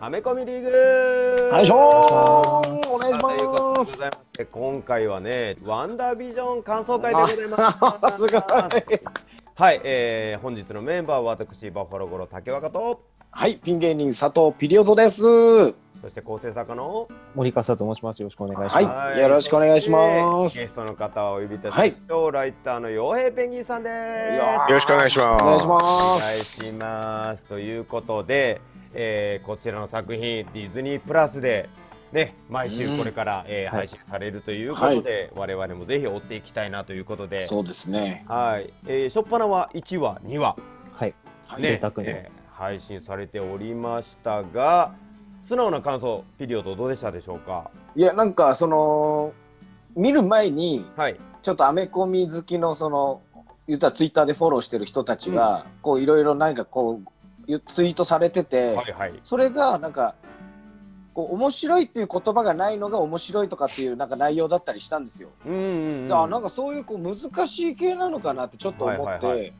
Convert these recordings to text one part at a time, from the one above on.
アメコミリーグ。よいしょーお願いしということでごます。ざいまして今回はねワンダービジョン感想会でございます。すごいはい、えー、本日のメンバーは私バッファローゴロ竹若と。はい、ピン芸人佐藤ピリオドです。そして構成作家の？森笠と申します。よろしくお願いします。はいよろしくお願いします。ゲストの方をお呼びいたしましょう、ライターの洋平ペンギンさんです。よよろしくお願いします。お願いしまお願いす。します。ということで、えーこちらの作品ディズニープラスでね毎週これから、えーはい。配信されるということで、我々もぜひ追っていきたいなということで、そうですね。はい、えー、初っ端は1話2話。はい。はいね。贅沢に。えー配信されておりましたが素直な感想ピリオドどうでしたでしょうか？いや、なんかその見る前にはい。ちょっとアメコミ好きのその言ったらツイッターでフォローしてる人たちが、こういろいろ何かこうツイートされてて、はいはい。それがなんか。こう面白いっていう言葉がないのが面白いとかっていうなんか内容だったりしたんですよ。うんうんうん。あなんかそういうこう難しい系なのかなってちょっと思って、はいはいは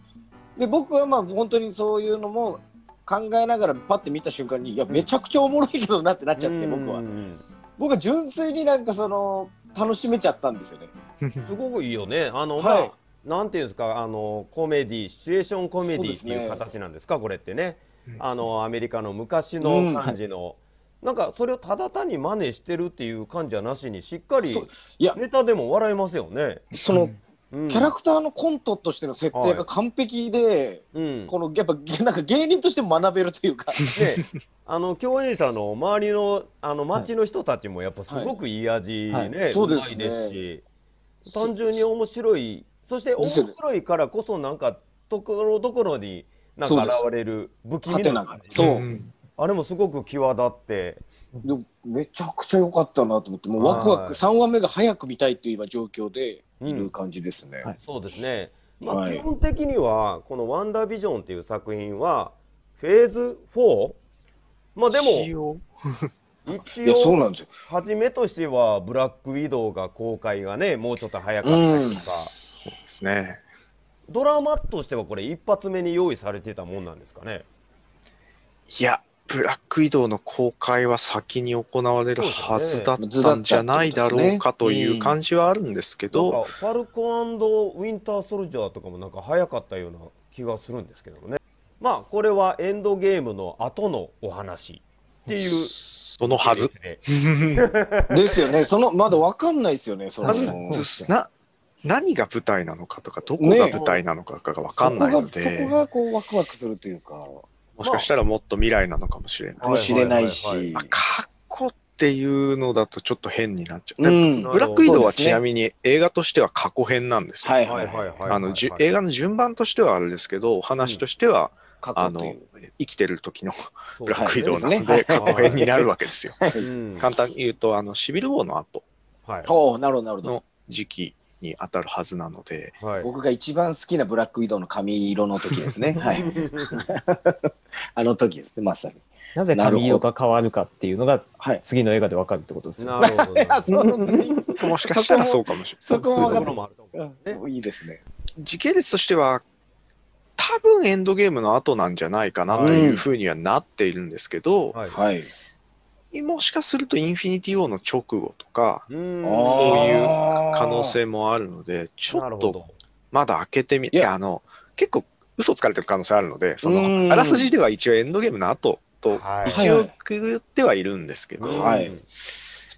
で僕はまあ本当にそういうのも考えながらパッて見た瞬間にいやめちゃくちゃおもろいけどなってなっちゃって僕はうんうんうん。僕は。純粋になんかその楽しめちゃったんですよね。すごくいいよね。あの、はい。まあなんていうんですかあのコメディシチュエーションコメディっていう形なんですかこれってね。うんあのアメリカの昔うん。の感じの、なんかそれをただ単に真似してるっていう感じはなしにしっかりそう。いや。ネタでも笑えますよね。そのうん。キャラクターのコントとしての設定が完璧で、うん、このやっぱ なんか芸人としても学べるというか。であの共演者の周りのあの町の人たちもやっぱすごくい。い味ね、はい。はいそうですね。まいですし単純に面白い。そして面白いからこそなんかところどころになんか現れる不気味な感じ。そう。う。んあれもすごく際立って。でめちゃくちゃ良かったなと思って。もうワクワはい。ク3話目が早く見たいっていう今状況でいる感じですね。はいそうですね、まあはい基本的にはこの「ワンダービジョン」っていう作品はフェーズ 4? まあでも一 いやそう応なんですよ。初めとしてはブラックウィドウが公開がねもうちょっと早かったりとか、うん。そうですね。ドラマとしてはこれ一発目に用意されてたもんなんですかね？いや、ブラック移動の公開は先に行われるはずだったんじゃないだろうかという感じはあるんですけなんど、かファルコンウィンターソルジャーとかもなんか早かったような気がするんですけどもねまあこれはエンドゲームの後のお話っていうそのはず。で ですよね。そのまだわかんないですよね。そのな何が舞台なのかとか、どこが舞台なのかが分かんないのそこがそで、こがこうワクワクするというかもしかしたらもっと未来なのかもしれない。かもしれないし。過去っていうのだとちょっと変になっちゃう。うんブラック移動はちなみに映画としては過去編なんですよ。はいははいいはいあのじゅ映画の順番としてはあれですけど、お話としては、過あの。生きてる時の ブラック移動なのはいで過去編になるわけですよ。うん簡単に言うとあのシビルウォーの後はいおおなるほどなるほど。の時期に当たるはずなので、はい僕が一番好きなブラックウィドウの髪色の時ですね。はい。あの時ですねまさに。なぜ髪色が変わるかっていうのがはい。次の映画でわかるってことですよ。なるほど もしかしたらそうかもしれそない。こも分かっそころもあると思うねた。いいですね。時系列としては多分エンドゲームの後なんじゃないかなというふうにはなっているんですけど、はいはい。もしかするとインフィニティ・ウォーの直後とかそういう可能性もあるのでちょっとまだ開けてみいやいや。あの結構嘘つかれてる可能性あるのでそうん。のあらすじでは一応エンドゲームの後とはい。一応くぐってはいるんですけど、うん。はい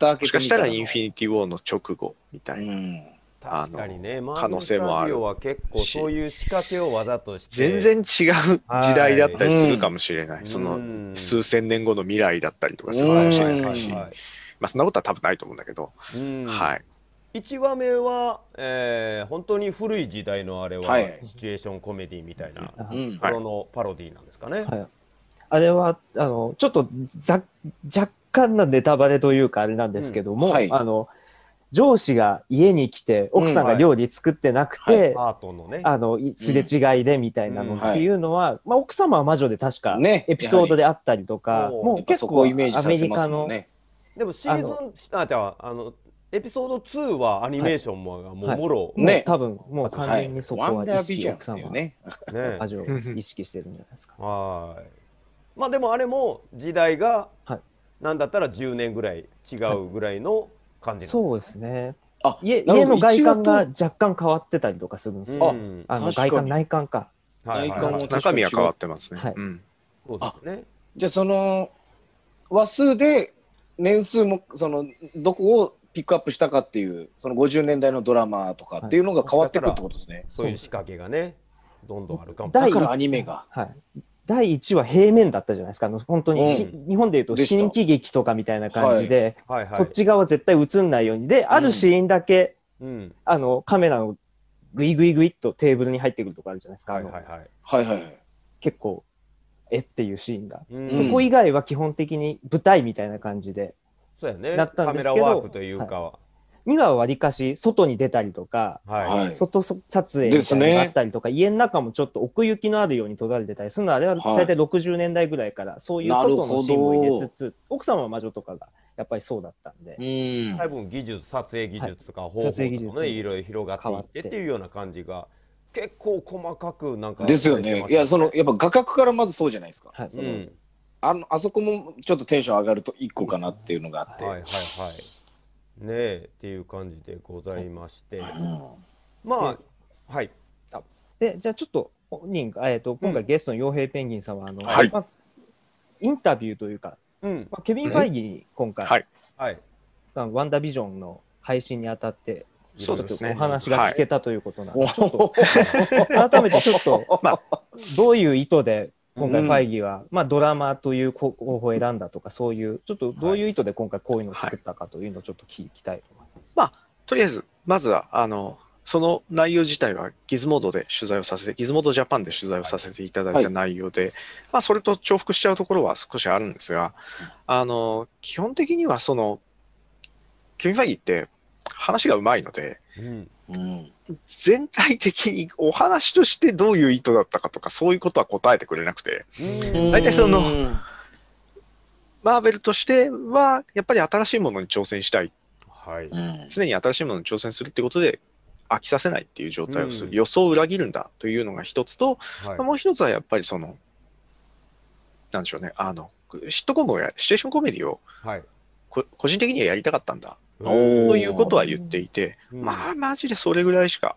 もしかしたらインフィニニティ・ウォーの直後みたいな、うん。確かにね。可能性もあるマーベルスタジオは結構そういう仕掛けをわざとして。全然違う時代だったりするかもしれない、はい。そのうん。数千年後の未来だったりとかするかもしれないし、うんまあそんなことは多分ないと思うんだけど、うん。はい。1話目は、えー本当に古い時代のあれは、はい。シチュエーションコメディみたいなとうん。ころのパロディなんですかね。はい。あれはあのちょっとざ若干なネタバレというかあれなんですけども、うん。はい。あの上司が家に来て奥さんが料理作ってなくて。あのいすれ違いでみたいなのってい。うのは、まあ、奥様は魔女で確かねエピソードであったりとか、やはりもう結構イメージさアメリカの、ね。でもシーズンあじゃああのエピソード2はアニメーションも、もうはい。もろ、ね。もう多分もう完はい。全にそこは意識奥様はていうね。ね魔女を意識してるんじゃないですか。はい。まあでもあれも時代が、はい。なんだったら10年ぐらい違うぐらいの感じそうですね。あ家家の外観が一若干変わってたりとかするんですうよ。んあの確かに外観内観か。はいはい内観もはい中身は変わってますね。はいうんそうですねじゃあその話数で年数もそのどこをピックアップしたかっていうその50年代のドラマとかっていうのが変わっていくってことですね。そういう仕掛けがねどんどんあるかも第だからアニメが。はい。第1話平面だったじゃないですか。あの本当にし、う日本でいうとでした。新喜劇とかみたいな感じで、はい。はいこっち側絶対映んないように。で、あるシーンだけ、うん。あの、カメラのグイグイグイっとテーブルに入ってくるとかあるじゃないですか。はいはいはいはい。はいはい。結構、えっていうシーンが。うん。そこ以外は基本的に舞台みたいな感じで、そうやね。なったんカメですけどラワークというかは2話はわりかし外に出たりとか、はい。はい。外撮影みたいなのがあったりとか、家の中もちょっと奥行きのあるように撮られてたりするのは、あれははい。大体60年代ぐらいから、そういう外のシーンも入れつつ、奥様は魔女とかがやっぱりそうだったんで、うん。多分技術撮影技術とか方法とか撮影技術もねいろいろ広がっていってて。っていうような感じが結構細かくなんかですよね。いやそのやっぱ画角からまずそうじゃないですか。はい。そのうん。あのあそこもちょっとテンション上がると一個かなっていうのがあって。はいはいはいねえっていう感じでございまして。うんまあはい。で、じゃあちょっと本人が、えー、と今回ゲストの傭兵ペンギンさんは、あのはい。まあ、インタビューというか、うん。まあ、ケビン・ファイギーに今回、はい。はい。ワンダービジョンの配信にあたって、そうですね。ちょっとお話が聞けたということなんで、おちょっと 改めてちょっと、まどういう意図で今回うんファイギーは、まあ、ドラマという候補を選んだとかそういうちょっとどういう意図で今回こういうのを作ったかというのをちょっと聞きたいと思います。まあとりあえず、まずは、あの、その内容自体はギズモードで取材をさせて、ギズモードジャパンで取材をさせていただいた内容で、まあそれと重複しちゃうところは少しあるんですが、あの、基本的にはその、ケビン・ファイギーって話がうまいので、うん。うん全体的にお話としてどういう意図だったかとか、そういうことは答えてくれなくて、うん。大体そのうん。マーベルとしては、やっぱり新しいものに挑戦したい。はい。うん。常に新しいものに挑戦するってことで、飽きさせないっていう状態をする。うん。予想を裏切るんだというのが一つと、はい。もう一つはやっぱりその、なんでしょうね、あの、シットコムをや、シチュエーションコメディをはい。こ個人的にはやりたかったんだということは言っていて、うん。まあマジでそれぐらいしか、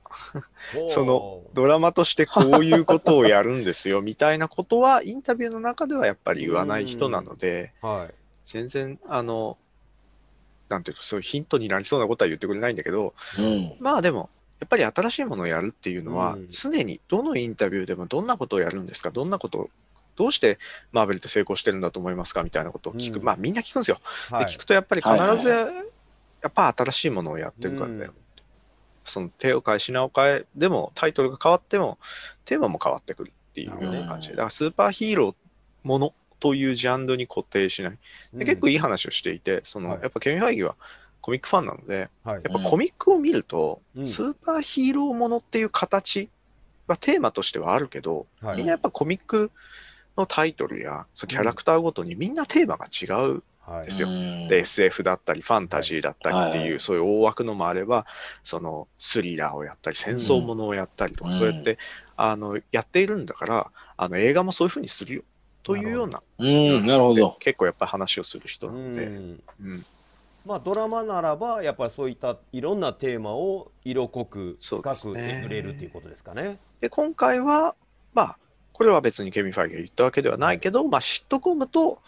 そのドラマとしてこういうことをやるんですよ みたいなことはインタビューの中ではやっぱり言わない人なので、はい。全然あの、なんていうの、そういうヒントになりそうなことは言ってくれないんだけど、うん。まあでも、やっぱり新しいものをやるっていうのは、うん。常にどのインタビューでもどんなことをやるんですか、どんなことを、どうしてマーベルって成功してるんだと思いますかみたいなことを聞く。うん。まあみんな聞くんですよ。はい。で聞くとやっぱり必ず、はいやっぱ新しいものをやってるからだよ。その手を変え品を変えでもタイトルが変わってもテーマも変わってくるっていうような感じ。で、だからスーパーヒーローものというジャンルに固定しない。で結構いい話をしていて、そのはい。やっぱケビン・ファイギーはコミックファンなので、はい。やっぱコミックを見ると、うん。スーパーヒーローものっていう形はテーマとしてはあるけど、はい。みんなやっぱコミックのタイトルやそのキャラクターごとにみんなテーマが違う。はい。ですよ。うん。で SF だったりファンタジーだったりっていう、はい。そういう大枠のもあればそのスリラーをやったり戦争ものをやったりとか、うん。そうやってあのやっているんだからあの映画もそういうふうにするよというようなうん。なるほど。結構やっぱり話をする人うなので、ん。うん。まあドラマならばやっぱりそういったいろんなテーマを色濃くそう深くですね。えぐれるっていうことですかね。で今回はまあこれは別にケビン・ファイが言ったわけではないけど、まあ、シットコムと、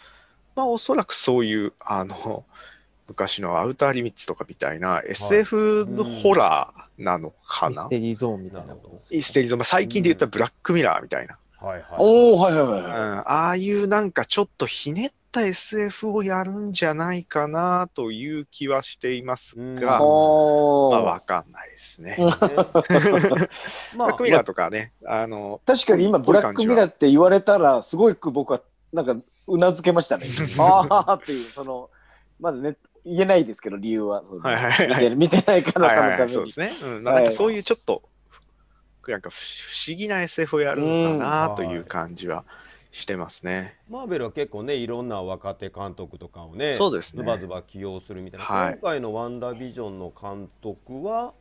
まあ、おそらくそういうあの 昔のアウターリミッツとかみたいな SF のホラーなのかな、ミステリーゾーンみたいなことですイステリーゾン、まあ、最近で言ったらブラックミラーみたいな、はいはい。おおはいはいうん、はああいうなんかちょっとひねった SF をやるんじゃないかなという気はしていますうん。い。が、おまあ、ーわかんないですね。うん。ブまラッあクミラーとかね、あの、確かに今ブラックミラーって言われたらすごく僕はなんかうなずけましたね。ああっていうそのまだね言えないですけど理由は。はいはいはい。見て見てない方のはいはいはい、ためにそうですね。うん、まあなんかそういうちょっと、なんか不不思議な SF をやるのかなという感じはしてますね。マーベルは結構ねいろんな若手監督とかをねそうですね。ズバズバ起用するみたいな、はい。今回の「ワンダービジョン」の監督は？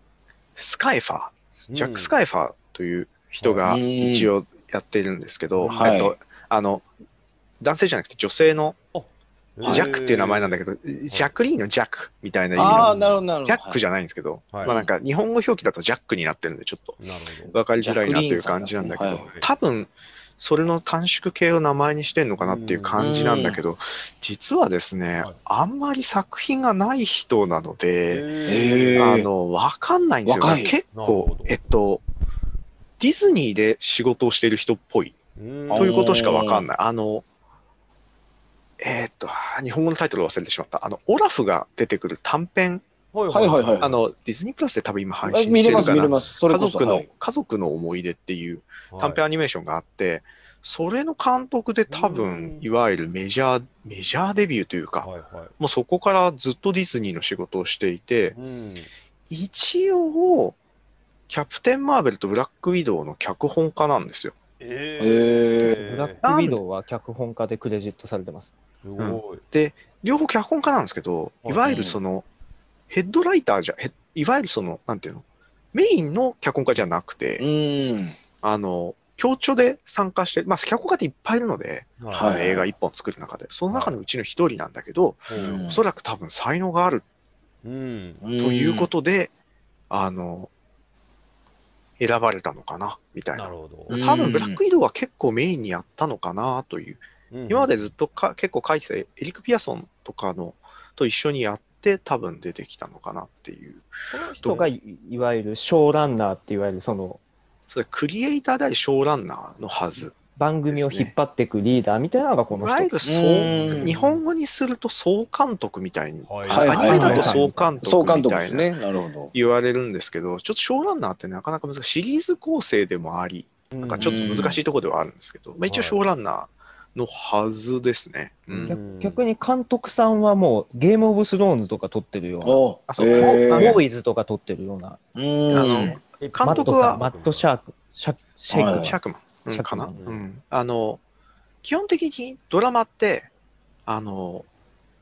スカイファー、ジャック・シェイファーという人がうん。一応やってるんですけど、はい。えっと、あの、男性じゃなくて女性のジャックっていう名前なんだけど、ジャックリーンのジャックみたいな意味ああ、の。ジャックじゃないんですけど、はい。まあなんか日本語表記だとジャックになってるんでちょっと分かりづらいなっていう感じなんだけど多分それの短縮形を名前にしてんのかなっていう感じなんだけど実はですねはい。あんまり作品がない人なのであの分かんないんですよ若い。結構えっとディズニーで仕事をしている人っぽい。うん。ということしか分かんない。あのえーっと日本語のタイトル忘れてしまった。あのオラフが出てくる短編。はいはいはい。はいあのディズニープラスで多分今配あ信してるかな見れます。それ家こそ族の、はい。家族の思い出っていうはい。短編アニメーションがあって、それの監督で多う分ん。いわゆるメジャーメジャーデビューというか、はいはい。もうそこからずっとディズニーの仕事をしていてうん。一応キャプテン・マーベルとブラック・ウィドウの脚本家なんですよ。ええブラックウィドウは脚本家でクレジットされてます。すごい。両方脚本家なんですけどはい。いわゆるそのヘッドライターじゃへいわゆるそのなんていうの？メインの脚本家じゃなくて、うん。あの協調で参加して、まあ、脚本家っていっぱいいるので、はい。映画一本作る中で。その中のうちの一人なんだけど、うんおそらく多分才能があるうん。ということで、あの選ばれたのかなみたいな。なるほど。うん。多分ブラック移動は結構メインにやったのかなという、今までずっとか結構書いてたエリック・ピアソンとかのと一緒にやって多分出てきたのかなっていう。この人がいいわゆるショーランナーっていわゆるそのそれクリエイターでありショーランナーのはず番組を引っ張っていくリーダーみたいなのがこいの人。わゆる日本語にすると総監督みたいにはい。はいアニメだと総監督みたいな督ですね。なるほど。言われるんですけど、ちょっとショーランナーってなかなか難しい。シリーズ構成でもあり、なんかちょっと難しいところではあるんですけど、まあ、一応ショーランナーのはずですね。逆逆に監督さんはもうゲームオブスローンズとか撮ってるような、おあそうえー。ボーイズとか撮ってるような、うん。あの監督はトさん、マットシャーク、シャシェイクはい。シャークマン、うかな、ううん。ん、あの基本的にドラマってあの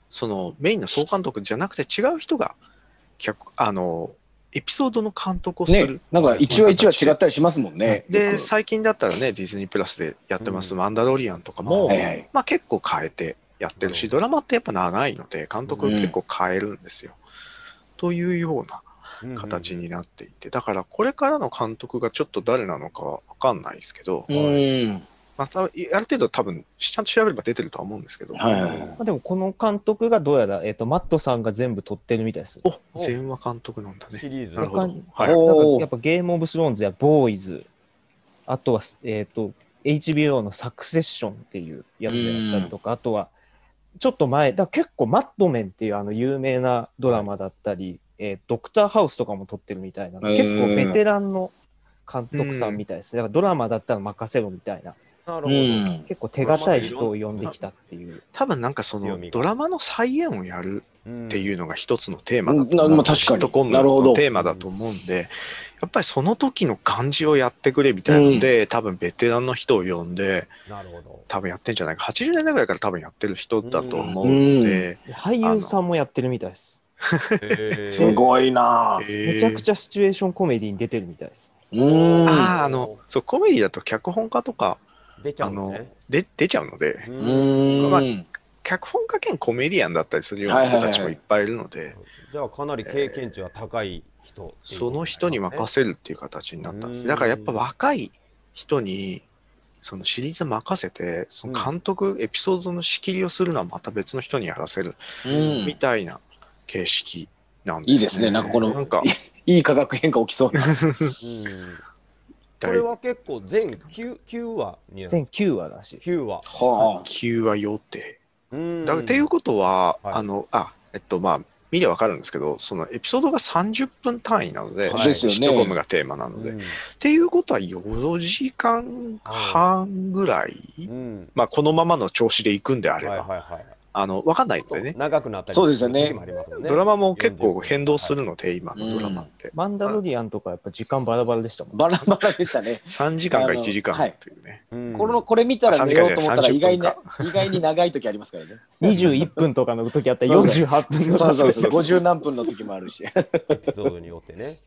そのメインの総監督じゃなくて違う人が脚あのエピソードの監督をする。ね、なんか一話一話違ったりしますもんね。で最近だったらねディズニープラスでやってます、うん。マンダロリアンとかも、はいはい。まあ、結構変えてやってるしドラマってやっぱ長いので監督結構変えるんですよ。というような形になっていてだからこれからの監督がちょっと誰なのかわかんないですけど、うん。またある程度多分ちゃんと調べれば出てるとは思うんですけど、はいはいはい。まあ、でもこの監督がどうやら、えっとマットさんが全部撮ってるみたいです。お全話監督なんだね。シリーズなるほど。はいなんかやっぱゲームオブスローンズやボーイズ、あとは、えっと HBO のサクセッションっていうやつでやったりとか、あとはちょっと前、だ結構マッドメンっていうあの有名なドラマだったり、えードクターハウスとかも撮ってるみたいな、結構ベテランの監督さんみたいです。だからドラマだったら任せろみたいな、うなるほど。ん。結構手堅い人を呼んできたっていう。多分なんかそのドラマの再現をやるっていうのが一つのテーマだとうん思う。まあ確かに。シットコムなるほど。のテーマだと思うんで、やっぱりその時の感じをやってくれみたいなので、多分ベテランの人を呼んで、なるほど。多分やってんじゃないか。80年代ぐらいから多分やってる人だと思うんで、俳優さんもやってるみたいです。すごいなぁ。めちゃくゃ。ちゃシチュエーションコメディに出てるみたいです。うん。ああ、あの、そう、コメディだと脚本家とか、出ちゃあのうんですね、で出ちゃうので、ううんん。まあ脚本家兼コメディアンだったりするような人たちもいっぱいいるので、じゃあかなり経験値は高い人っていうその人に任せるっていう形になったんですね。だからやっぱ若い人に、そのシリーズ任せて、その監督、エピソードの仕切りをするのはまた別の人にやらせるうんみたいな形式なんですいいですねなんかこのなんか、いい化学変化起きそうな。うんこれは結構全 9, 9話に全9話らしいです。9話はあ。9話予定。うんだっていうことは、はいあの、あ、えっと、まあ、見りゃわかるんですけど、そのエピソードが30分単位なので、はいシットコムがテーマなので。うんっていうことは4時間半ぐらい、うんまあ、このままの調子でいくんであれば、はいはいはいあの分かんないのでね、長くなったりそうですよねドラマも結構変動するので、今のドラマって。マンダロリアンとかやっぱ時間バラバラでしたもん。バラバラでしたね。3時間かあの1時間はいっていうね。うんこのこれ見たら寝ようと思ったら30意外な分意外に長い時ありますからね。21分とかの時あったら48分のそうそうそう。そうそう50何分の時もあるし。エピソードによってね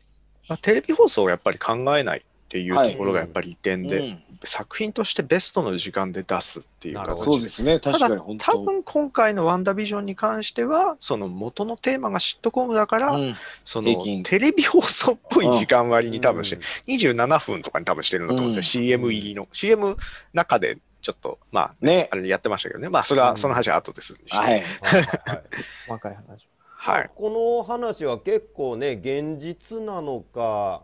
まあ、テレビ放送をやっぱり考えないってい。うところがやっぱり利点で、うん。作品としてベストの時間で出すっていう形。そうですね、確かに。多分今回の「ワンダービジョン」に関してはその元のテーマがシットコムだから、うん。そのテレビ放送っぽい時間割に多分して、うん。27分とかに多分してるんだと思うんですよ、うん。CM 入りの。CM 中でちょっとまあねあ。れやってましたけどね。まあそれはその話は後でするにして、はい。はい。はい。はい細かい話。はい。この話は結構ね現実なのか、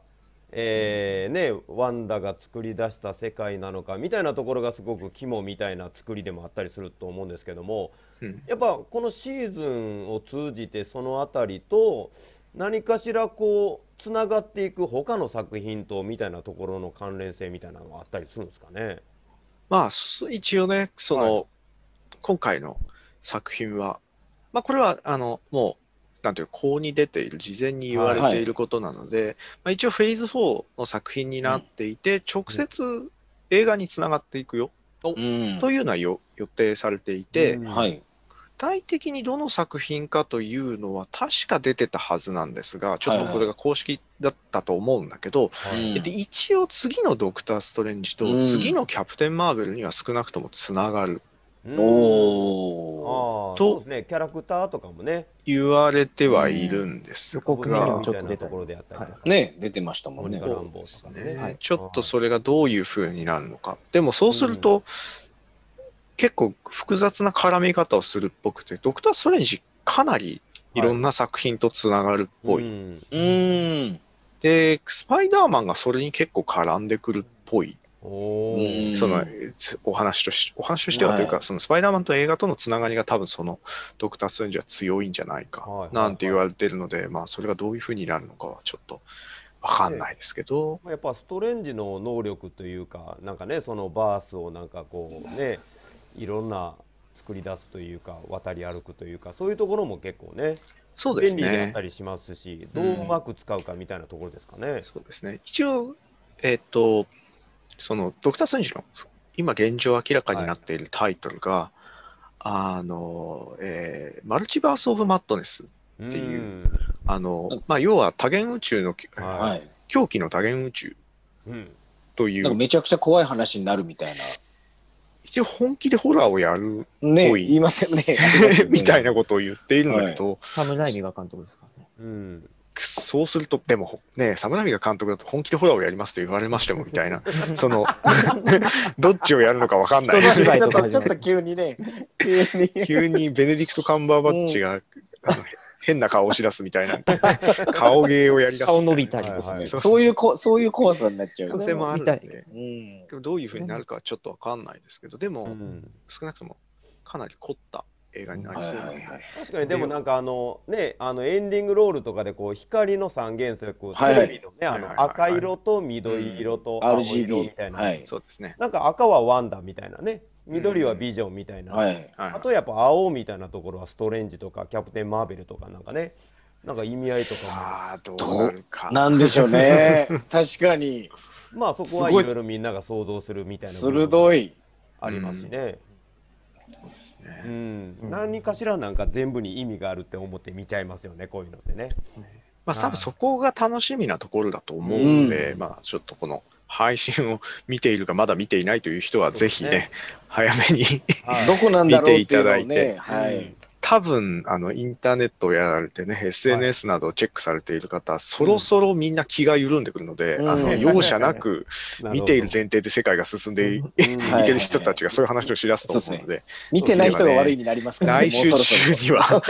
えーね、ワンダが作り出した世界なのかみたいなところがすごく肝みたいな作りでもあったりすると思うんですけどもうんやっぱこのシーズンを通じてそのあたりと何かしらこうつながっていく他の作品とみたいなところの関連性みたいなのがあったりするんですかね？まあそ一応ねその、はい今回の作品はまあこれはあのもうなんていうかこうに出ている事前に言われていることなので、まあ、一応フェーズ4の作品になっていて、直接映画につながっていくよ、うん。というのはよ予定されていて、うん。はい。具体的にどの作品かというのは確か出てたはずなんですがちょっとこれが公式だったと思うんだけど、はいうんで一応次の「ドクター・ストレンジ」とうん。次の「キャプテン・マーベル」には少なくともつながるうん。おー。あーと。そうですね。キャラクターとかもね。言われてはいるんです予もがちょっと出たところであったりとか、ね、出てましたもんね。ね、ね。ちょっとそれがどういう風になるのかでもそうすると、結構複雑な絡み方をするっぽくてドクター・ストレンジかなりいろんな作品とつながるっぽい、うん。うん。でスパイダーマンがそれに結構絡んでくるっぽいそのつお話としお話としてはというか、はいそのスパイダーマンと映画とのつながりが多分そのドクター・ストレンジは強いんじゃないかはいなんて言われてるので、まあそれがどういうふうになるのかはちょっとわかんないですけど、まあやっぱストレンジの能力というかなんかねそのバースをなんかこうねいろんな作り出すというか渡り歩くというかそういうところも結構ねそうですね便利になった。りしますしどううまく使うかみたいなところですかね。そうですね。一応、えっ、と、そのドクター・ストレンジの今現状明らかになっているタイトルが、あの、えーマルチバース・オブ・マットネス。っていうあの、まあ、要は多元宇宙の、ははい。狂気の多元宇宙うんという、なんかめちゃくちゃ怖い話になるみたい一応本気でホラーをやるな。ね、多い言いますよ ね。みたいなことを言っているんだけど、サムライミが監督ですからね。うんそうすると、でもね、サムラミが監督だと本気でホラーをやりますと言われましてもみたいな、その、どっちをやるのかわかんない。ちょっと、ちょっと急にね、急に。急にベネディクト・カンバーバッチが、あの変な顔をし出すみたいな、顔芸をやり出す。顔伸びたりとか。そういうこ、そういう怖さになっちゃう可。能性もあるんで、うん。でもどういうふうになるかはちょっとわかんないですけど、でも、うん少なくともかなり凝った映画になりそう。なので、はいはいはい。確かにでもなんかあのねあのエンディングロールとかでこう光の三原色はいテレビのねあのはいはいはいはい。赤色と緑色と青色みたいな。はい。そうですね。なんか赤はワンダみたいなね。緑はビジョンみたいな、はい。はいあとやっぱ青みたいなところはストレンジとかキャプテン・マーベルとかなんかね。なんか意味合いとかさあ、どうなるか。なんでしょうね。確かに。もまあそこはい。いろいろみんなが想像するみたいな鋭い。ありますしね、ですうね。ん何かしらなんか全部に意味があるって思って見ちゃいますよねこういうのってね。まあ、多分そこが楽しみなところだと思うので、うんまあ、ちょっとこの配信を見ているか、まだ見ていないという人は、ぜひね、ね早めに、見ていただいね。てはい。多分、あの、インターネットをやられてね、SNS などをチェックされている方、そろそろみんな気が緩んでくるので、うん。あの、容赦なく 見ている前提で世界が進んでいうん。い。ける人たちがそういう話をしだすと思うので、見てない人が悪いになりますからね。来週中には。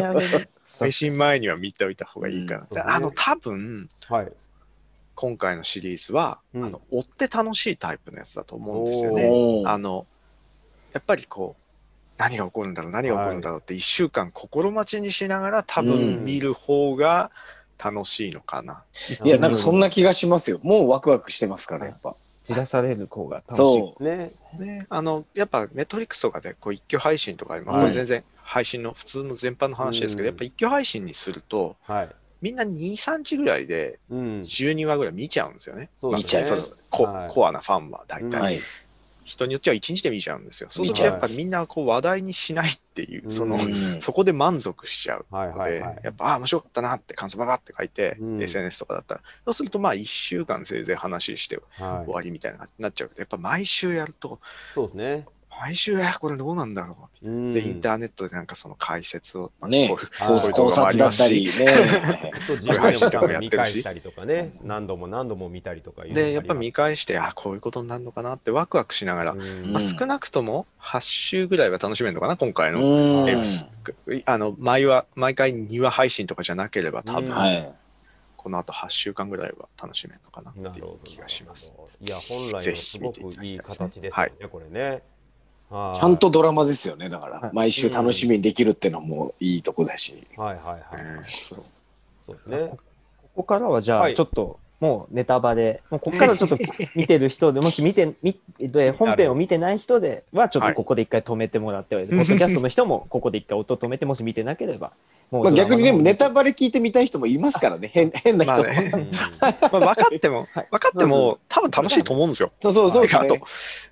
配信前には見ておいた方がいいかな。うんであの、多分、はい。今回のシリーズは、うん。あの追って楽しいタイプのやつだと思うんですよね。あのやっぱりこう何が起こるんだろう何が起こるんだろうって1週間心待ちにしながら多うん分見る方が楽しいのかな。いや、なんかそんな気がしますよ。もうワクワクしてますから、やっぱ。じらされる方が楽しい。そう。ねね、あのやっぱネットフリックスとかでこう一挙配信とか、まあ、はいこれ全然配信の普通の全般の話ですけど、うんやっぱ一挙配信にするとはいみんな23日ぐらいでうん12話ぐらい見ちゃうんですよね。そうですねまあそのコはいコアなファンは大体。はい。人によっては1日で見ちゃうんですよ。そうするとやっぱりみんなこう話題にしないっていう、その、うん。そこで満足しちゃう。はいので、やっぱ、ああ、面白かったなって感想ばばって書いて、うん。SNS とかだったら、そうするとまあ1週間せいぜい話してはい終わりみたいななっちゃうけど、やっぱ毎週やると、そうですね毎週、えこれどうなんだろう。うん。で、インターネットでなんかその解説を、まあね。こういうあー考こういう動考画もあ察だったりますしりね。そう自分でも見返したりとかね。何度も何度も見たりとかで、やっぱ見返して、あこういうことになるのかなってワクワクしながら、うん。まあ、少なくとも8週ぐらいは楽しめるのかな、今回の。あの毎話毎回2話配信とかじゃなければ多分、うん。はい。この後8週間ぐらいは楽しめるのかなっていう気がします。いや本来のすごくいい形ですよね。これね。はいちゃんとドラマですよね。だから。はい。毎週楽しみにできるっていうのもいいとこだし。はいはいはいえーそうですね。ここからはじゃはい。あちょっともうネタバレ、もうここからちょっと 見てる人で、もし見て、みで本編を見てない人では、ちょっとここで一回止めてもらって、ポッドキャストの人もここで一回音止めて、もし見てなければ、もまあ、逆にでもネタババレ聞いてみたい人もいますからね。変変な人も。まあね。うん。まあ、分かっても、はい。分かっても多分楽しいと思うんですよ。そうそうそうですあとね。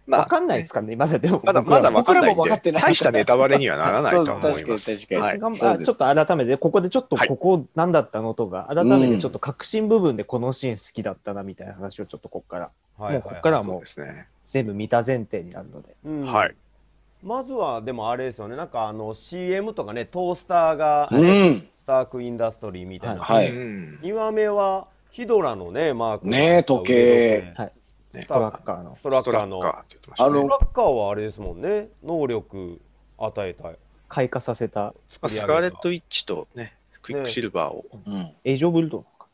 まあわかんないですからね、まだ。でも。まだまだ分かんないんで僕らも分かってない。大したネタバレにはならないと思います。確かに確かにはい。あちょっと改めて、ここでちょっとはい。ここ何だったのとか、改めてちょっと核心部分でこのシーン好きだったなみたいな話をちょっとここから、はい。もうここからはもうですね。全部見た前提になるので。うん。はい。まずはでもあれですよね。なんかあの CM とかねトースターが、うねん。スタークインダストリーみたいな、はい。うん。2話目はヒドラのねマークねえ時計はいね。ストラッカーの。ス。トラッカー。のストラッカーはあれですもんね。能力与えた開花させた。まあスカーレット・ウィッチとね、クイックシルバーを。うん。エイジオブルドンか。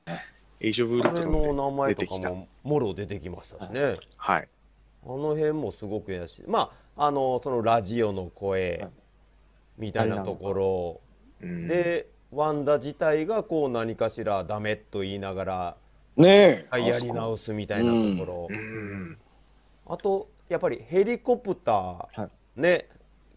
エイジ・オブ・ウルトの名前で出てきた。とかももろ出てきましたしね、はい。あの辺もすごくやしまああのそのラジオの声はい。みたいなとこうん。ろでワンダ自体がこう何かしらダメと言いながらねえ。はいやり直すみたいなところ。うん。あとやっぱりヘリコプター、はい。ね。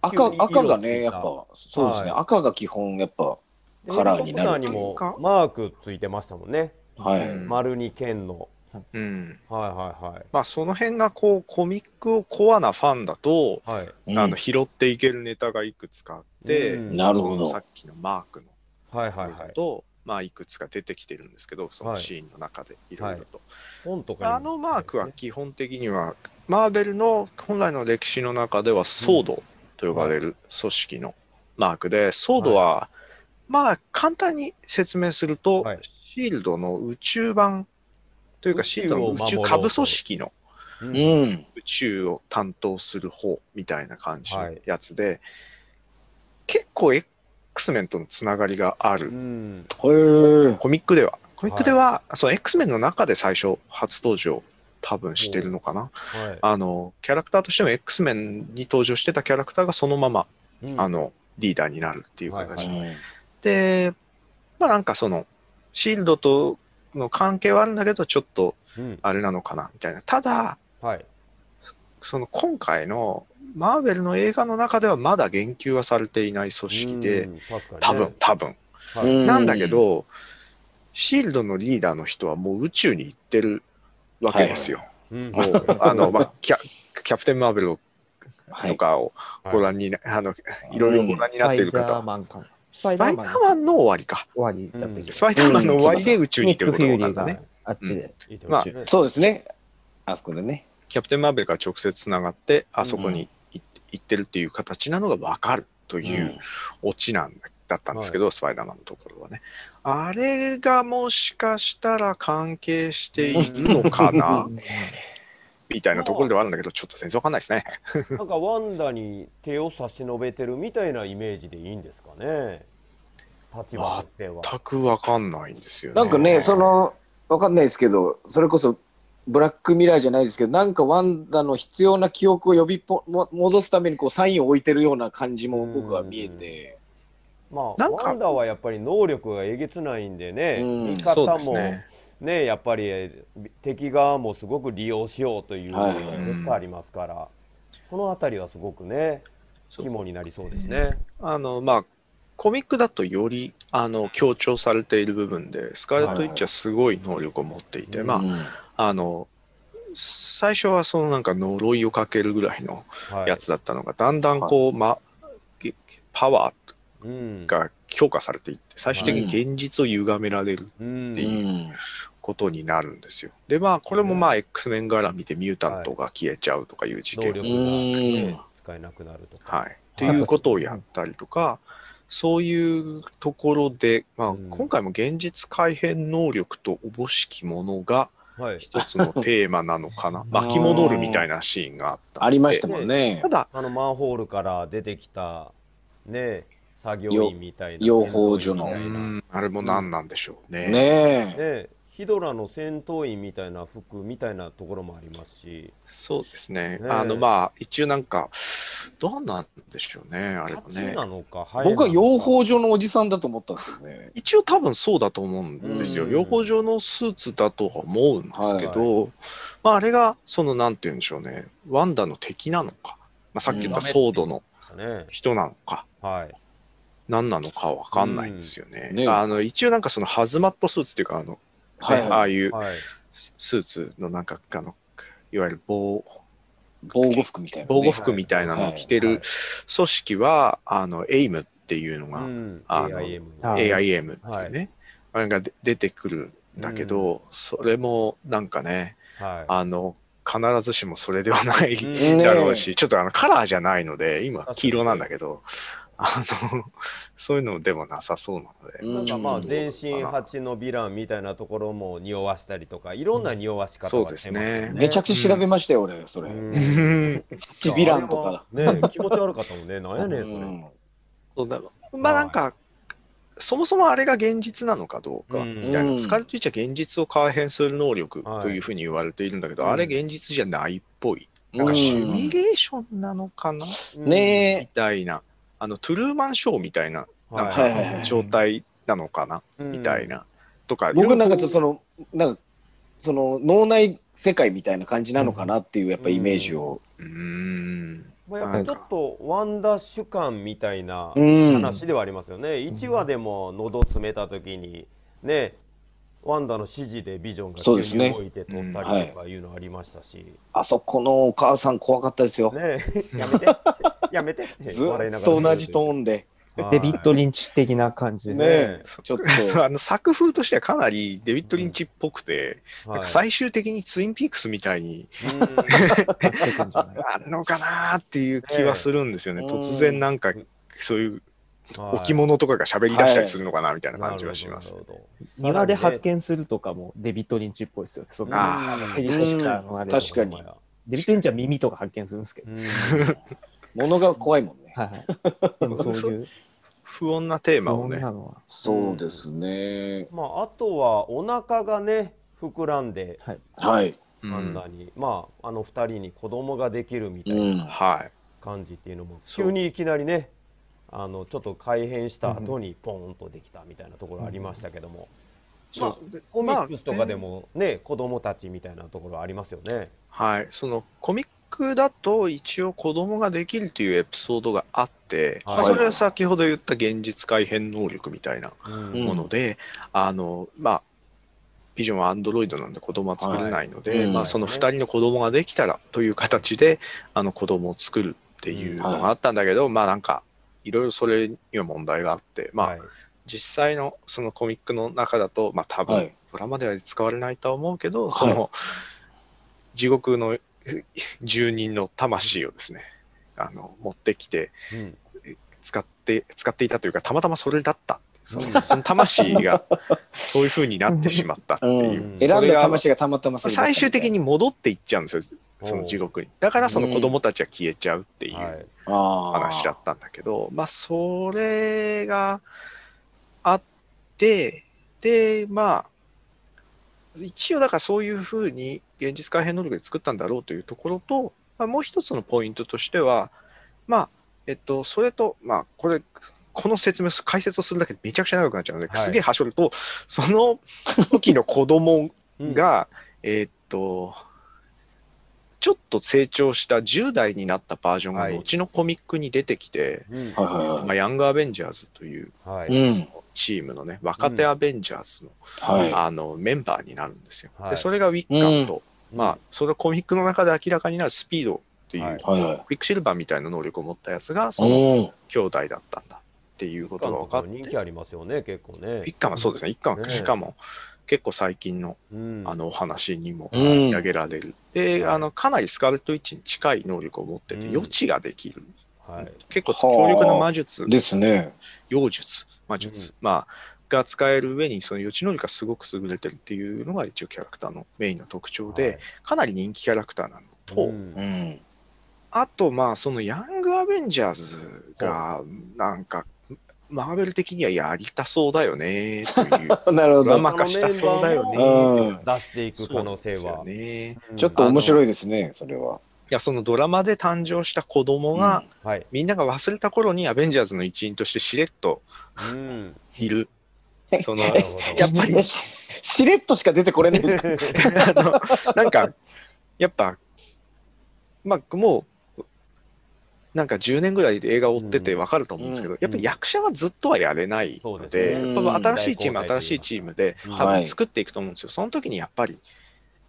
赤色赤がね、やっぱ、そうですね。はい。赤が基本、やっぱ、でカラーになる。ヘリコプターにもマークついてましたもんね、はい。うん。丸に剣の。うん。はいはいまあその辺がこうコミックをコアなファンだと、はい。はいうん。あの拾っていけるネタがいくつかあって、うん。なるほど。そのさっきのマークのはいはいはい。と、まあいくつか出てきてるんですけどそのはい。シーンの中でいろいろと、本とかにもあのマークは基本的にはマーベルの本来の歴史の中ではソードと呼ばれる組織のマークで、ソードは、まあ簡単に説明すると、はい。シールドの宇宙版というかシールドの宇宙下部組織の。宇宙を担当する方みたいな感じのはい。やつで、結構 X メンとのつながりがある、うん。コミックでは。コミックでは、その X メンの中で最初初登場多分してるのかな。はい。あの、キャラクターとしても X メンに登場してたキャラクターがそのまま、うん。あの、リーダーになるっていう形、はいうんで、まあなんかその、シールドとの関係はあるんだけど、ちょっとうん。あれなのかなみたいな。ただ、はいその今回のマーベルの映画の中ではまだ言及はされていない組織で、ね多分、多分。はいうんなんだけど、シールドのリーダーの人はもう宇宙に行ってるわけですよ。あの、まあ、キャキャプテン・マーベルはい。とかをご覧にな、あの、いろいろご覧になっているスパイダー方は、マンかな。ススパイダーマンの終わりか。終わりだったけど、スパイダーマンの終わりで宇宙に行ってることが分かニックフューリーったねが。あっちで。まあいいと思いますそうですね。あそこでね。キャプテン・マーベルが直接つながって、あそこに行って行ってるっていう形なのが分かるというオチなんだだったんですけど、スパイダーマンのところはね。あれがもしかしたら関係しているのかな？みたいなところではあるんだけど、ちょっと全然わかんないですね。なんかワンダに手を差し伸べてるみたいなイメージでいいんですかね？立場全くわかんないんですよね。なんかね、そ、の、わかんないですけど、それこそ、ブラックミラーじゃないですけど、なんかワンダの必要な記憶を呼びぽも戻すためにこうサインを置いてるような感じも僕は見えて、まあなんかワンダはやっぱり能力がえげつないんでね、うん。味方もね。ねやっぱり敵側もすごく利用しようというのはい。が絶対ありますから、そのあたりはすごくねそう。肝になりそうですね。あの、まあ、コミックだとよりあの強調されている部分で、スカーレット・ウィッチはすごい能力を持っていて、まあ、うん。あの、最初はそのなんか呪いをかけるぐらいのはい。やつだったのが、だんだんこう、ま、げパワうん。ーが強化されていって、最終的に現実を歪められるうんっていうことになるんですよ。で、まあ、これもまあ、X メン絡みでミュータントが消えちゃうとかいう事件。能力が、ね、使えなくなるとか。はい。っていうことをやったりとか、そういうところで、まあ、うん。今回も現実改変能力とおぼしきものがはい。一つのテーマなのかな？巻き戻るみたいなシーンがあった。ありましたもんねた。だ、あのマンホールから出てきたね作業員みたいな養蜂所のあれも何なんでしょうね。ねえ。ねヒドラの戦闘員みたいな服みたいなところもありますし。そうですね。ねえ。あの、まあ、一応なんか、どうなんでしょうね、あれもね。僕は養蜂所のおじさんだと思ったんですよね。一応多分そうだと思うんですよ。うん。養蜂場のスーツだとは思うんですけど、まああれがそのなんて言うんでしょうね、ワンダの敵なのか、まあ、さっき言ったソードのね。人なのか、はい。何なのかわかんないんですよね。うん。ねあの一応なんかそのハズマットスーツっていうか、あの、はいねああいうはい。スーツのなんかあの、いわゆる防防護服みたいな、ね。防護服みたいなのを着てはい。る組織は、あの、エイムっていうのが、うん。あの AIM はい AIM っていうね、あれがで出てくるんだけど、それもなんかね、はい。あの、必ずしもそれではないうん。だろうし、ちょっとあのカラーじゃないので、今黄色なんだけど、あの、そういうのでもなさそうなので、うん。なんかまあうん全身蜂のヴィランみたいなところも匂わしたりとかいろんな匂わし方そうがですね。めちゃくちゃ調べましたよ、俺、それ。うん。チビランとか。ね気持ち悪かったもんね。なんやねんそれ、うん。そうだ。まあなんか、そもそもあれが現実なのかどうか、うん。みたいなうんスカルト・イッチは現実を改変する能力はいというふうに言われているんだけど、うん。あれ現実じゃないっぽい。うなんかシんミュレーションなのかな、うんみねたいな。あの、トゥルーマンショーみたいな、なんはいはいはいはい。か状態なのかな、うん。みたいな。とか、僕なんかちょっと両その、なんか、その脳内世界みたいな感じなのかな？っていうやっぱイメージを。方うーん。まあ、やっぱちょっとワンダ主観みたいなうん。話ではありますよね、1話でも喉詰めた時にねワンダの指示でビジョンがそうですね。急に動いて撮ったりとかいうのありましたし、あそこのお母さん怖かったですよ。ねやめてやめて。ってずっと同じトーンで。デビッド・リンチ的な感じです。ねちょっと。あの作風としてはかなりデビッド・リンチっぽくて、なん。か最終的にツインピークスみたいにあんのかなーっていう気はするんですよね。ええ突然なんかそういうはい。置物とかが喋り出したりするのかなみたいな感じはします。なるほど庭で発見するとかもデビッド・リンチっぽいですよね。その確かに。デビッド・リンチは耳とか発見するんですけど。うん物が怖いもんね。はいはい。でもそういう 不穏なテーマをね。そうですね。まああとはお腹がね膨らんではい。はい。うんあんなに、まああの二人に子供ができるみたう。いなんはい。感じっていうのもそう急にいきなりねあのちょっと改変した後にポーンとできたみたいなところありましたけども、まあそうコミックスとかでもね、子供たちみたいなところありますよね。はい。そのコミックだと一応子供ができるというエピソードがあって、はい。まあそれは先ほど言った現実改変能力みたいなうん。もので、あの、まあ、ビジョンはアンドロイドなんで子供は作れないので、はいうん。まあ、その2人の子供ができたらという形で、あの子供を作るっていうのがあったんだけど、まあなんか、いろいろそれには問題があって、まあ、はい。実際のそのコミックの中だと、まあ多分、はい。ドラマでは使われないとは思うけど、い。その、地獄の住人の魂をですね、あの、持ってきて、うん。使って、使っていたというか、たまたまそれだった。そうん。のその魂がそういう風になってしまったっていう。うん。選んだ魂がたまたまそれだったみたい最終的に戻っていっちゃうんですよ、その地獄に。だからその子供たちは消えちゃうっていう話だったんだけど、まあそれがあって、で、まあ、一応だからそういうふうに現実改変能力で作ったんだろうというところと、まあ、もう一つのポイントとしては、まあ、えっと、それと、まあ、これ、この説明す、解説をするだけでめちゃくちゃ長くなっちゃうので、はい。すげえはしょると、その時の子供 うん。が、えーっと、ちょっと成長した10代になったバージョンがはい。後のコミックに出てきて、うん。はいまあ、ヤングアベンジャーズというはい。うん。チームのね、若手アベンジャーズの,、はい。あのメンバーになるんですよ。はいでそれがウィッカンと、うんまあ、それはコミックの中で明らかになるスピードっていう、はいはいはい。クイックシルバーみたいな能力を持ったやつが、うそのん。兄弟だったんだっていうことが分かって、人気ありますよね、結構ね。一巻はそうですね、一巻はねしかも結構最近のうんあのお話にもうん投げられる。で、はいあのかなりスカーレット・ウィッチに近い能力を持ってて、うん予知ができる。はい。結構強力な魔術、ですね。妖術、魔術、まあ、が使える上にその予知能力がすごく優れてるっていうのが一応キャラクターのメインの特徴で、かなり人気キャラクターなのと、うんうん。あとまあそのヤングアベンジャーズがなんかマーベル的にはやりたそうだよねという なるほど。ドラマ化したそうだよねうん。出していく可能性は。ね。うんちょっと面白いですね、それは。いやそのドラマで誕生した子供が、はい。みんなが忘れた頃にアベンジャーズの一員としてしれっとうん。いる。その。やっぱりえししれっとしか出てこれないんですか？あのなんかやっぱまあもうなんか10年ぐらいで映画を追ってて分かると思うんですけど、うんやっぱり役者はずっとはやれないそうので、ねやっぱ新しいチームうん新しいチームでうん多はい分作っていくと思うんですよ、その時にやっぱり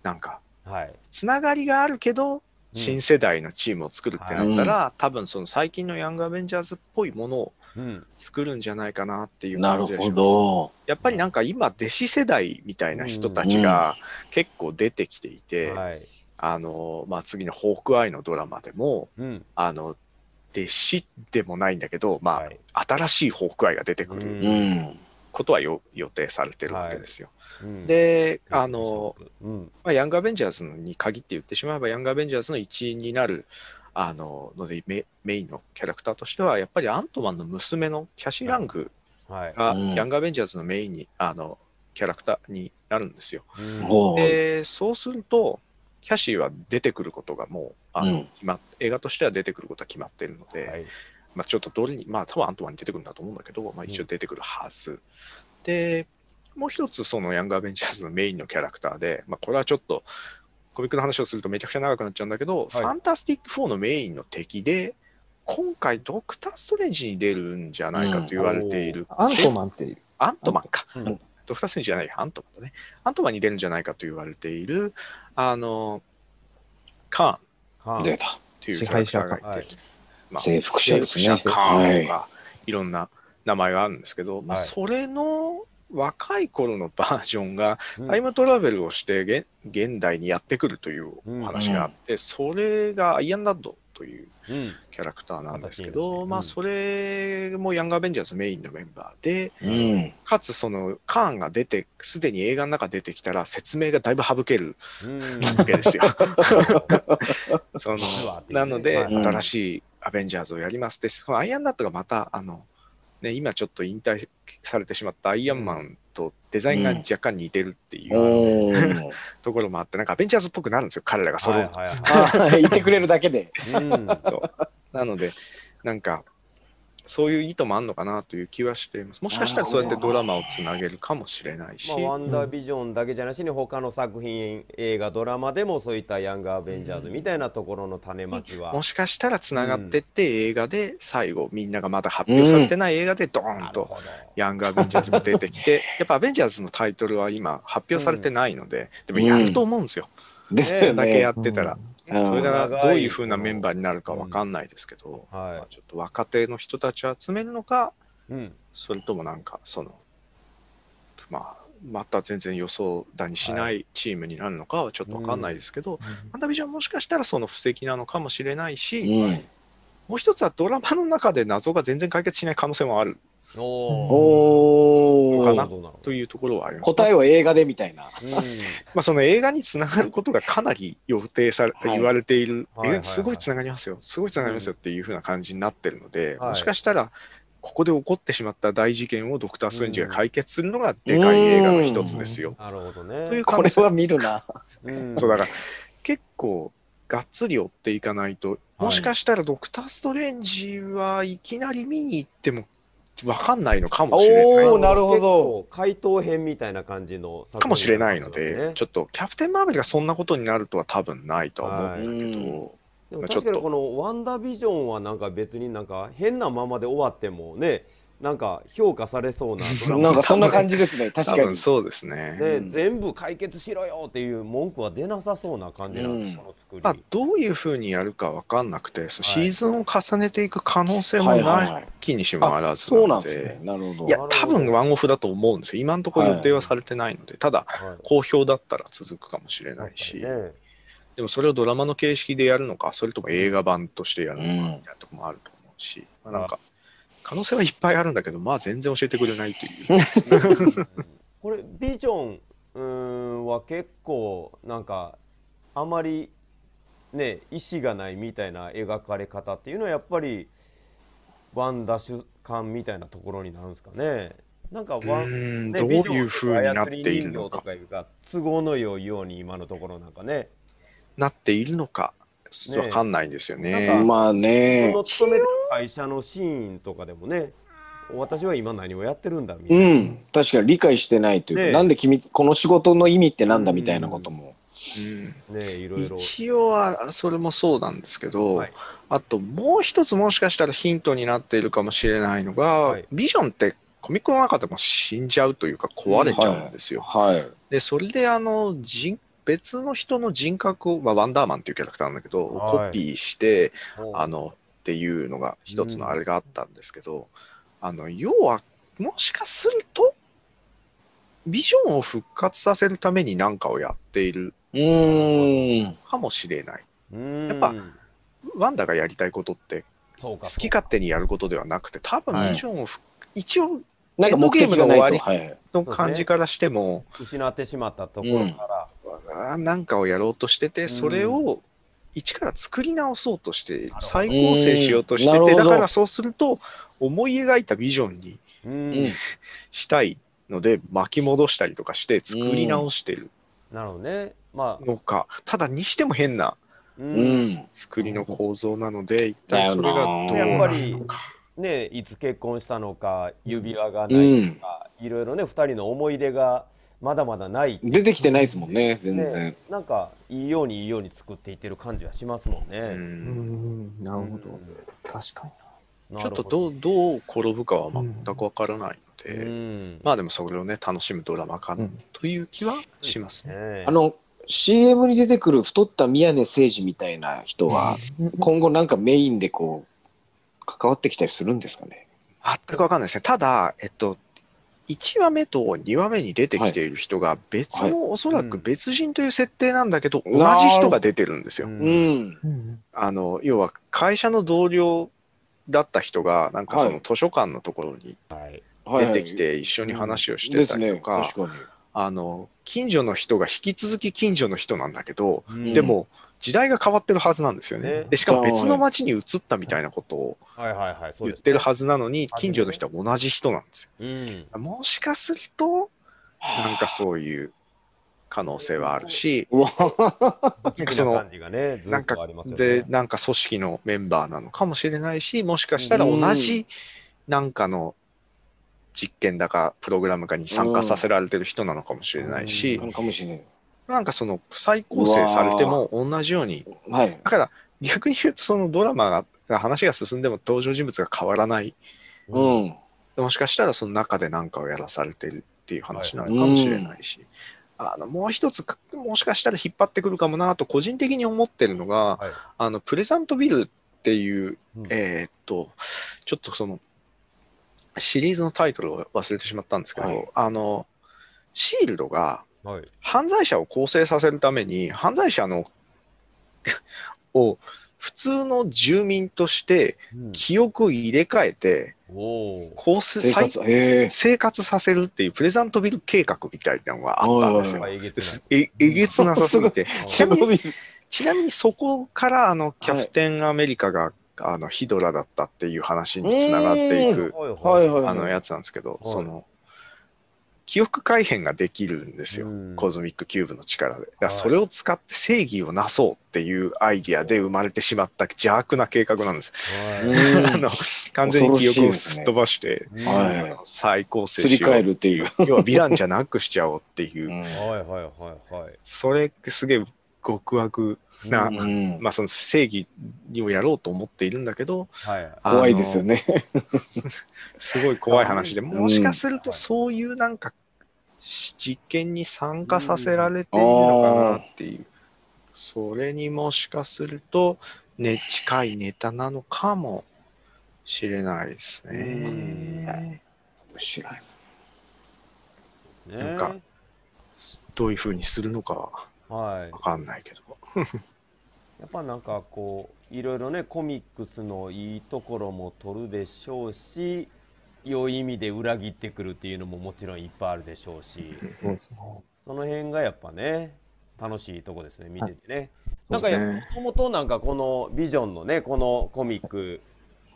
なんかはい。つながりがあるけど新世代のチームを作るってなったら、多分その最近のヤングアベンジャーズっぽいものをうん。作るんじゃないかなっていうなるほ感じがしますど。やっぱりなんか今弟子世代みたいな人たちが結構出てきていて、はい。あのまあ、次のホークアイのドラマでもうん。あの弟子でもないんだけど、まあはい新しいホークアイが出てくうるうん。ことはよ予定されてるわけですよ。うん、であの、うん。まあ、ヤングアベンジャーズに限って言ってしまえばヤングアベンジャーズの一員になるあののでメメインのキャラクターとしてはやっぱりアントマンの娘のキャシー・ラングはい。がうんヤングアベンジャーズのメインにあのキャラクターになるんですよ。うんでそうするとキャシーは出てくることがもうあの、うん決まっ映画としては出てくることは決まっているので、はい。まあ、ちょっとどれにまあ多分アントマンに出てくるんだと思うんだけど、まあ、一応出てくるはず、でもう一つそのヤングアベンジャーズのメインのキャラクターで、まあ、これはちょっとコミックの話をするとめちゃくちゃ長くなっちゃうんだけど、ファンタスティック4のメインの敵で今回ドクター・ストレンジに出るんじゃないかと言われている、アントマンっていう。アントマンか。うん。ドクター・ストレンジじゃない、アントマンだね。アントマンに出るんじゃないかと言われている、あの、カーン。っは出た。ていうキャラクターがいて、はいまあ、征服者ですね。カーンとか、い、ろんな名前があるんですけど、まあ、はい。それの若い頃のバージョンがうん。タイムトラベルをして現現代にやってくるというお話があって、それがアイアンラッドといううん。キャラクターなんですけ形にど、まあうんそれもヤングアベンジャーズメインのメンバーで、うん。かつそのカーンが出て、すでに映画の中出てきたら説明がだいぶ省けるうん。わけですよ。そのなので、はい新しいアベンジャーズをやりますって、そのアイアンダットがまた、あの、ね、今ちょっと引退されてしまったアイアンマンとデザインが若干似てるっていうおーところもあって、なんかアベンジャーズっぽくなるんですよ、彼らが揃うと。はいはいはいてくれるだけで。い。うん。そうなので、なんか、そういう意図もあるのかなという気はしています。もしかしたらそうやってドラマをつなげるかもしれないし、まあ、ワンダービジョンだけじゃなしに他の作品映画ドラマでもそういったヤングアベンジャーズみたいなところの種まきは、もしかしたらつながってって映画で最後みんながまだ発表されてない映画でドーンとヤングアベンジャーズが出てきて やっぱアベンジャーズのタイトルは今発表されてないので、でもやると思うんですよ、ね だけやね。ってたら、うんそれがどういう風なメンバーになるかわかんないですけど、まあはちょっと若手の人たちを集めるのかい、うん、それともなんかそのまあまた全然予想だにしないチームになるのかはちょっとわかんないですけど、ワンダービジョンはもしかしたらその布石なのかもしれないし、うん。もう一つはドラマの中で謎が全然解決しない可能性もあるおかな。というところはあります。答えは映画でみたいな。どまあ、その映画につながることがかなり予定され、はい。言われている、はい映画にすごいつながりますよ、すごいつながりますよっていう風な感じになってるので、はい。もしかしたら、ここで起こってしまった大事件をドクター・ストレンジが解決するのがでかい映画の一つですよ。うん。なるほどね。というこれは見るな。うん。そうだから、結構、がっつり追っていかないと、もしかしたらドクター・ストレンジはいきなり見に行っても分かんないのかもしれない。おーなるほど。結構怪盗編みたいな感じの作品かもしれないのにで、ちょっとキャプテン・マーベルがそんなことになるとは多分ないとは思うんだけど、はい。でもまあちょっと確かにこの「ワンダービジョン」はなんか別になんか変なままで終わってもねなんか評価されそうなドラマ なんかそんな感じですね、確多かに分。そうですね。で全部解決しろよっていう文句は出なさそうな感じなんです、うんこの作り。まあ、どういうふうにやるか分かんなくて、そシーズンを重ねていく可能性もはいはいはないきにしもあらずそうななんでんですね。、なるほど。いや、多分ワンオフだと思うんですよ。今のところ予定はされてないので、ただ、はい好評だったら続くかもしれないし、ねでもそれをドラマの形式でやるのか、それとも映画版としてやるのかうんみたいなところもあると思うし、まあ、なんか、可能性はいっぱいあるんだけど、まあ全然教えてくれないという。これビジョンうーんは結構なんかあまりね意思がないみたいな描かれ方っていうのはやっぱりワンダ主観みたいなところになるんですかね。なんかワン、どういうふうになっているのか、かいうか都合の良いように今のところなんかね。なっているのか、ちょっと分かんないんですよね。かまあこね。め会社のシーンとかでもね私は今何をやってるんだみたういな。ん。確かに理解してないというか、ねえなんで君、この仕事の意味ってなんだみたいなことも。うんねいろいろ。一応はそれもそうなんですけど、はいあともう一つもしかしたらヒントになっているかもしれないのが、はいビジョンってコミックの中でも死んじゃうというか壊れちゃうんですよ。はい。でそれであの人別の人の人格を、まあ、ワンダーマンっていうキャラクターなんだけど、はいコピーしてあのっていうのが一つのあれがあったんですけど、あの要はもしかするとビジョンを復活させるために何かをやっているうーん。かもしれない。やっぱワンダがやりたいことってそうか好き勝手にやることではなくて多分はいビジョンをふ、一応なんか目的がないと。のはい。の感じからしても、失ってしまったところから、あーなんかをやろうとしててんそれを一から作り直そうとして再構成しようとしててだからそうすると思い描いたビジョンにうん。うんしたいので巻き戻したりとかして作り直してる。なるほどね。まあ。のか。ただにしても変な。作りの構造なので一体それがどうやっぱなりるのか。ねいつ結婚したのか指輪がうないんと。か、いろいろね二人の思い出がまだまだない出てきてないですもんね、全ね然。なんかいいようにいいように作っていってる感じはしますもんうね。うんん、なるほど。確かにちょっとどうどう転ぶかは全くわからないので、うんまあでもそれをね楽しむドラマかという気はしますね。ねあの、CM に出てくる太った宮根誠司みたいな人は、今後なんかメインでこう、関わってきたりするんですかね？全くわかんないですね。ただ、えっと、1話目と2話目に出てきている人が別の、おそらく別人という設定なんだけど、うん同じ人が出てるんですよ。うん。あの要は会社の同僚だった人がなんかそはい。の図書館のところにはい。はい出てきて一緒に話をしてたりとか。あの近所の人が引き続き近所の人なんだけど、うん。でも時代が変わってるはずなんですよね。ね。でしかも別の町に移ったみたいなことをはいはいはいそうです言ってるはずなのに、近所の人は同じ人なんですうん。よ。もしかするとなんかそういう可能性はあるし、うわ。的なんかとありますよね。でなんか組織のメンバーなのかもしれないしもしかしたら同じなんかの実験だかプログラムかに参加させられてる人なのかもしれないし、なんかその再構成されても同じように。はい。だから逆に言うとそのドラマが話が進んでも登場人物が変わらない。うん。もしかしたらその中で何かをやらされてるっていう話なのかもしれないし、あのもう一つもしかしたら引っ張ってくるかもなと個人的に思ってるのが、はい。あのプレザントビルっていう、うん。えーっとちょっとそのシリーズのタイトルを忘れてしまったんですけど、はい。あのシールドがはい。犯罪者を構成させるために犯罪者の を普通の住民としてうん。記憶を入れ替えておお構成生活。生活させるっていうプレザントビル計画みたいなのがあったんですよ。えげつですええげつなさすぎて。ちなみにみにそこからあのキャプテンアメリカが、あのヒドラだったっていう話につながっていくはいはいはい。あのやつなんですけど、はい。その記憶改変ができるんですよ、うん。コズミックキューブの力で。だからはい。それを使って正義をなそうっていうアイディアで生まれてしまった邪悪な計画なんですよ。うん あの完全に記憶をすっ飛ばして、はい。あの再構成すり替えしよう。るっていう。要はヴィランじゃなくしちゃおうっていう、うん。はいはいはいはい。それすげえ極悪な、うん。まあその正義をやろうと思っているんだけど、はい。怖いですよね。すごい怖い話で、う んもしかするとそういうなんか実験に参加させられているのかなっていう、それにもしかすると、ね、近いネタなのかもしれないですね。面白い。ねなんかどういうふうにするのかははいわかんないけど。やっぱなんかこういろいろねコミックスのいいところも取るでしょうし良い意味で裏切ってくるっていうのももちろんいっぱいあるでしょうしその辺がやっぱね楽しいとこですね見ててね。なんかもともとなんかこのビジョンのねこのコミック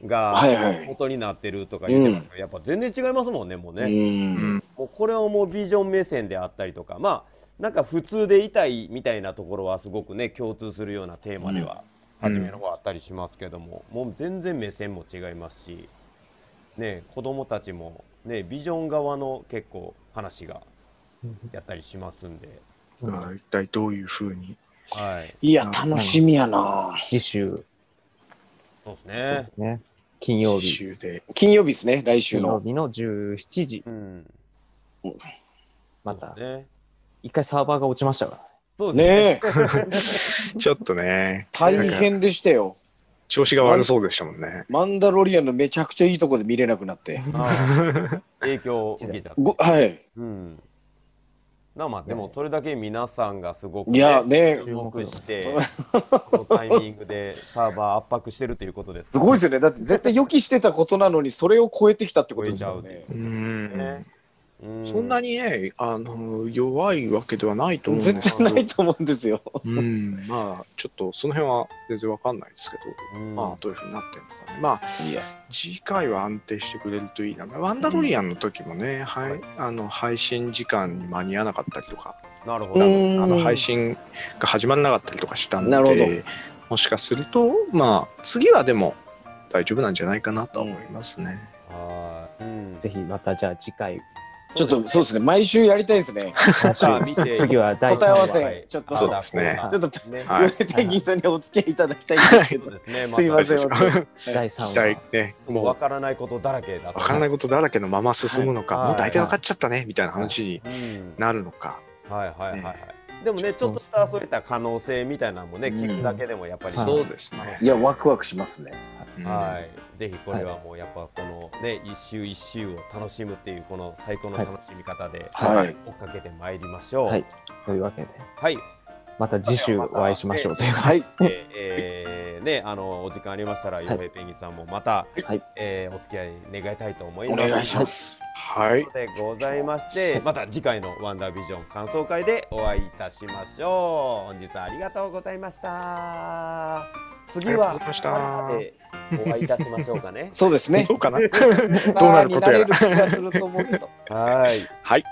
がはいはい元になってるとか言ってますけど、やっぱ全然違いますもんねもうね。うん。もうこれはもうビジョン目線であったりとかまあなんか普通でいたいみたいなところはすごくね共通するようなテーマではうん初めの方あったりしますけども、もう全然目線も違いますしね子供たちもねビジョン側の結構話がやったりしますんで、うん一体どういうふうに？はいいや、楽しみやな。次週そうですそうねで。すね金曜日週で。金曜日ですね、来週の。金曜日の17時うん、またね。一回サーバーが落ちましたからそうですね。ちょっとね、大変でしたよ。調子が悪そうでしたもんね。マンダロリアンのめちゃくちゃいいとこで見れなくなって。影響を受けちゃって。ごはい。うん。なまあでもそれだけ皆さんがすごく、いや、ね注目して、このタイミングでサーバー圧迫してるということですすごいですよね。だって絶対予期してたことなのに、それを超えてきたってことですよね。うんね。うそんなにね、あの弱いわけではないと思うんです絶けど、対ないと思うんですよ。うん、まあ、ちょっとその辺は全然わかんないですけど、うんまあ、どういうふうになってるのかね。まあ、いや、次回は安定してくれるといいな。ワンダロリアンの時もね、はい、あの配信時間に間に合わなかったりとか、うなるほど。んあの配信が始まらなかったりとかしたのなるほで、もしかすると、まあ、次はでも大丈夫なんじゃないかなとは思いますね。はい。うん。ぜひまたじゃあ次回ちょっとそうですね。毎週やりたいですね。次は第3答え合わ話せ、ちょっと、そうですねちょっと、ね。はいペンギンさんにお付き合いいただきたいんですけど。すね。すいません。第3大話ね、もうもわからないことだらけだう分からないことだらけのまま進むのか、はいもう大体分かっちゃったね、みたいな話にうん。なるのか。はいはいはいはいね。でもね、ちょっとしたそういった可能性みたいなのもね、聞くだけでもやっぱり、はいそうですね。いや、ワクワクしますね。うんはい、ぜひこれはもうやっぱこのね、一周一周を楽しむっていうこの最高の楽しみ方ではい。追っかけてまいりましょう。はいというわけではい。また次週お会いしましょうというはい。ええーね、あのお時間ありましたら、い洋平ペンギンさんもまた、はいえーお付き合い願いたいと思いおます。願いします。はい。でございまして、また次回のワンダービジョン感想会でお会いいたしましょう。本日はありがとうございました。次はお会いいたしましょうかね。そうですね。そうかな。どうなることやら。はい。はい。